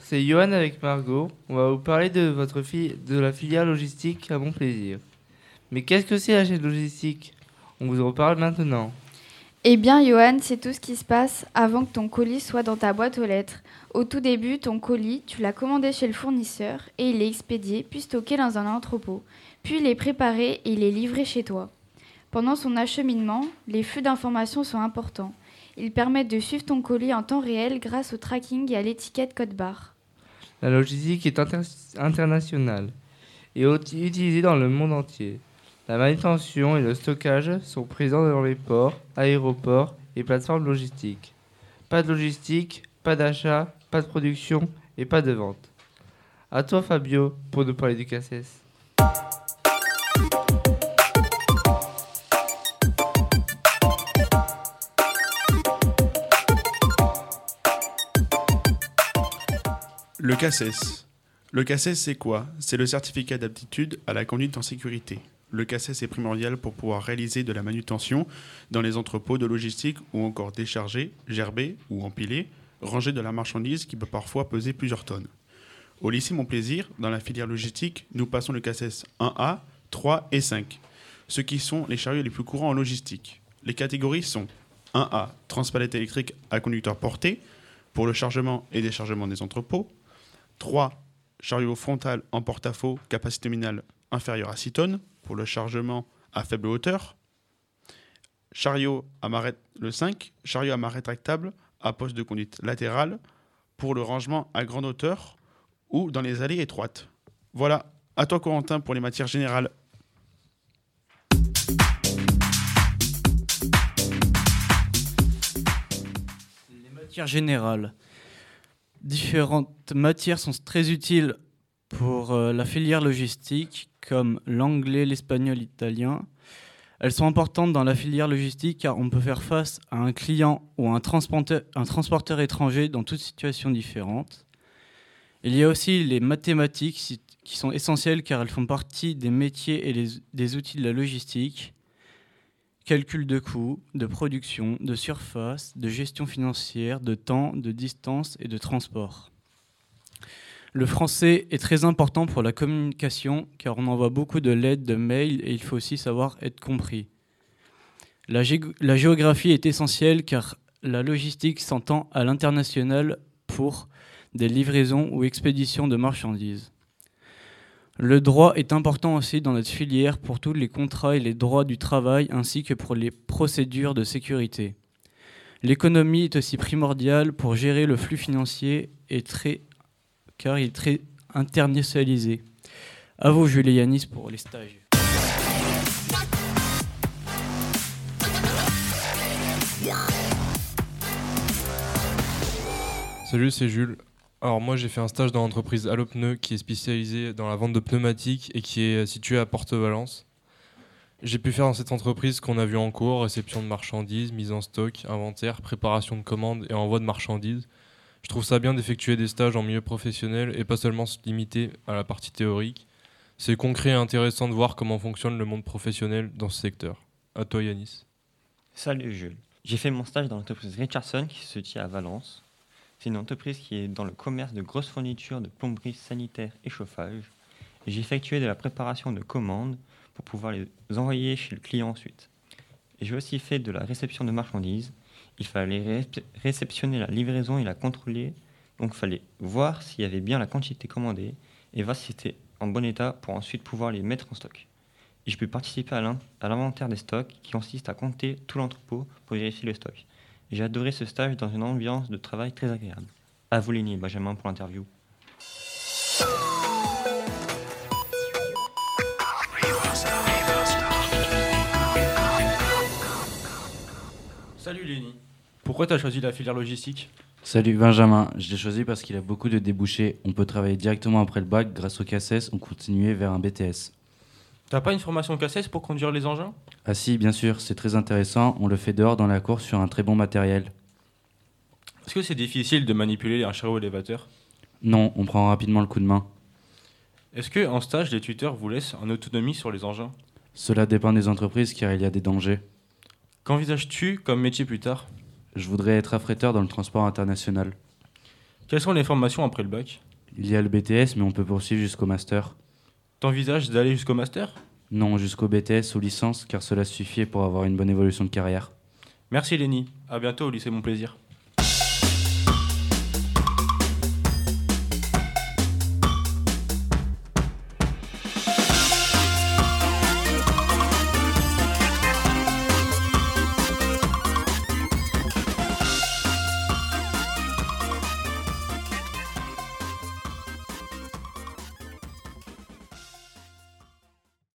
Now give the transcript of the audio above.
c'est Johan avec Margot. On va vous parler de, votre de la filière logistique à mon plaisir. Mais qu'est-ce que c'est la chaîne logistique? On vous en reparle maintenant. Eh bien, Johan, c'est tout ce qui se passe avant que ton colis soit dans ta boîte aux lettres. Au tout début, ton colis, tu l'as commandé chez le fournisseur et il est expédié puis stocké dans un entrepôt. Puis il est préparé et il est livré chez toi. Pendant son acheminement, les flux d'informations sont importants. Ils permettent de suivre ton colis en temps réel grâce au tracking et à l'étiquette code barre. La logistique est internationale et utilisée dans le monde entier. La manutention et le stockage sont présents dans les ports, aéroports et plateformes logistiques. Pas de logistique, pas d'achat, pas de production et pas de vente. À toi Fabio pour nous parler du CACES. Le CACES. Le CACES, c'est quoi? C'est le certificat d'aptitude à la conduite en sécurité le CACES est primordial pour pouvoir réaliser de la manutention dans les entrepôts de logistique ou encore décharger, gerber ou empiler, ranger de la marchandise qui peut parfois peser plusieurs tonnes. Au lycée Mon Plaisir, dans la filière logistique, nous passons le CACES 1A, 3 et 5, ce qui sont les chariots les plus courants en logistique. Les catégories sont 1A, transpalette électrique à conducteur porté, pour le chargement et déchargement des entrepôts. 3. Chariot frontal en porte-à-faux, capacité nominale inférieure à 6 tonnes pour le chargement à faible hauteur. Chariot à marée, le 5, chariot à marée rétractable à poste de conduite latérale pour le rangement à grande hauteur ou dans les allées étroites. Voilà, à toi Corentin pour les matières générales. Les matières générales. Différentes matières sont très utiles pour euh, la filière logistique comme l'anglais, l'espagnol, l'italien. Elles sont importantes dans la filière logistique car on peut faire face à un client ou un transporteur, un transporteur étranger dans toutes situations différentes. Il y a aussi les mathématiques qui sont essentielles car elles font partie des métiers et des outils de la logistique. Calcul de coûts, de production, de surface, de gestion financière, de temps, de distance et de transport. Le français est très important pour la communication car on envoie beaucoup de lettres, de mails et il faut aussi savoir être compris. La, géographie est essentielle car la logistique s'entend à l'international pour des livraisons ou expéditions de marchandises. Le droit est important aussi dans notre filière pour tous les contrats et les droits du travail ainsi que pour les procédures de sécurité. L'économie est aussi primordiale pour gérer le flux financier et très car il est très internationalisé. À vous, Julie Yanis, pour les stages. Salut, c'est Jules. Alors moi j'ai fait un stage dans l'entreprise Allopneu qui est spécialisée dans la vente de pneumatiques et qui est située à Porte-Valence. J'ai pu faire dans cette entreprise ce qu'on a vu en cours, réception de marchandises, mise en stock, inventaire, préparation de commandes et envoi de marchandises. Je trouve ça bien d'effectuer des stages en milieu professionnel et pas seulement se limiter à la partie théorique. C'est concret et intéressant de voir comment fonctionne le monde professionnel dans ce secteur. À toi Yanis. Salut Jules. J'ai fait mon stage dans l'entreprise Richardson qui se tient à Valence. C'est une entreprise qui est dans le commerce de grosses fournitures de plomberie sanitaire et chauffage. j'ai effectué de la préparation de commandes pour pouvoir les envoyer chez le client ensuite. j'ai aussi fait de la réception de marchandises il fallait réceptionner la livraison et la contrôler. Donc il fallait voir s'il y avait bien la quantité commandée et voir si c'était en bon état pour ensuite pouvoir les mettre en stock. Je peux participer à l'inventaire des stocks qui consiste à compter tout l'entrepôt pour vérifier le stock. J'ai adoré ce stage dans une ambiance de travail très agréable. À vous Lénie et Benjamin pour l'interview. Salut Lénie. Pourquoi tu as choisi la filière logistique? Salut Benjamin, je l'ai choisi parce qu'il a beaucoup de débouchés. On peut travailler directement après le bac grâce au CACES ou continuer vers un BTS. T'as pas une formation CACES pour conduire les engins? Ah si, bien sûr, c'est très intéressant. On le fait dehors dans la course sur un très bon matériel. Est-ce que c'est difficile de manipuler un chariot élévateur? Non, on prend rapidement le coup de main. Est-ce que en stage, les tuteurs vous laissent en autonomie sur les engins? Cela dépend des entreprises car il y a des dangers. Qu'envisages-tu comme métier plus tard? Je voudrais être affréteur dans le transport international. Quelles sont les formations après le bac? Il y a le BTS, mais on peut poursuivre jusqu'au master. T'envisages d'aller jusqu'au master? Non, jusqu'au BTS ou licence, car cela suffit pour avoir une bonne évolution de carrière. Merci Lenny. À bientôt au lycée Mon Plaisir.